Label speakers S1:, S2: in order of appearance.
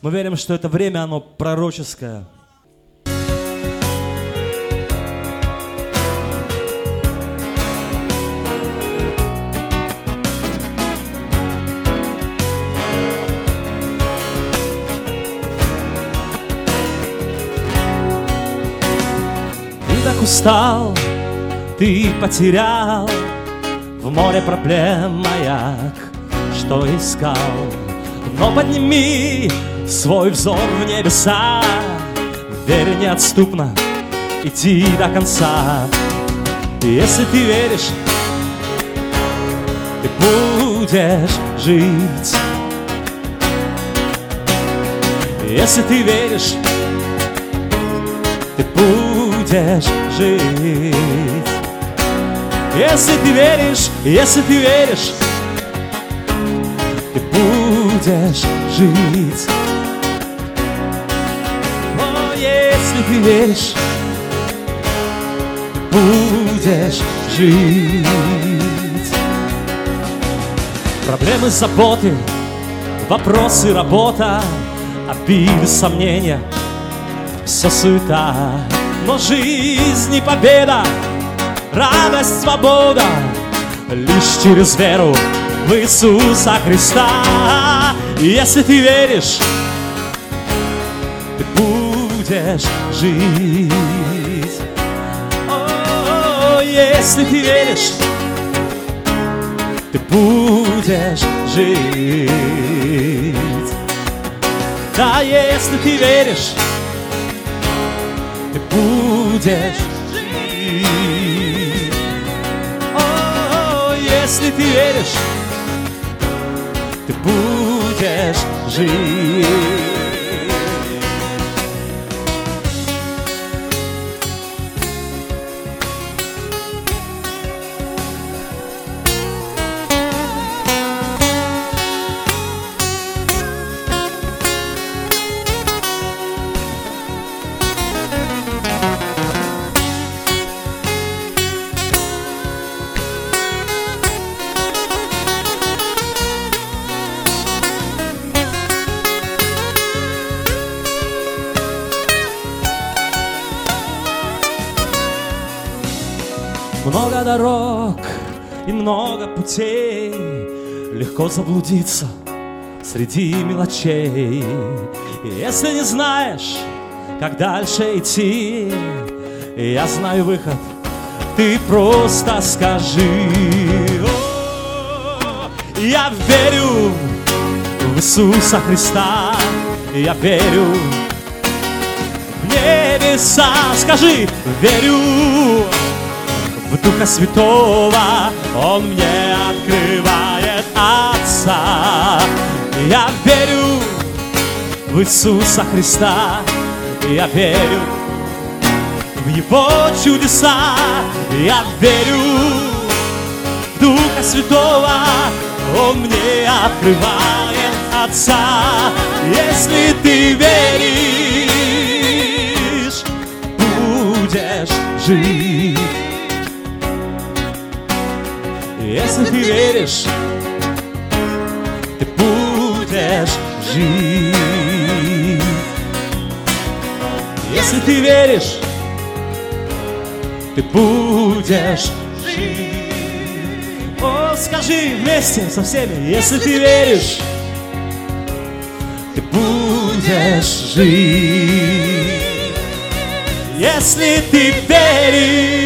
S1: Мы верим, что это время, оно пророческое. Устал, ты потерял В море проблем маяк, что искал Но подними свой взор в небеса. Верь неотступно, идти до конца. Если ты веришь, ты будешь жить. Если ты веришь, ты будешь жить. Если ты веришь, если ты веришь, будешь жить. О, если ты веришь, будешь жить. Проблемы, заботы, вопросы, работа, обиды, сомнения — все суета, но жизнь и победа, радость, свобода лишь через веру в Иисуса Христа. Если ты веришь, ты будешь жить. О, если ты веришь, ты будешь жить. Да, если ты веришь, ты будешь жить. О, если ты веришь, ты будешь жить. Много дорог и много путей. Легко заблудиться среди мелочей. И Если не знаешь, как дальше идти Я знаю выход, ты просто скажи О, Я верю в Иисуса Христа Я верю в небеса. Скажи, верю Духа Святого Он мне открывает Отца. Я верю в Иисуса Христа, я верю в Его чудеса, я верю в Духа Святого, Он мне открывает Отца. Если ты веришь, будешь жить. Если ты веришь, ты будешь жить. Если ты веришь, ты будешь жить. О, скажи вместе со всеми, если ты веришь, ты будешь жить. Если ты веришь,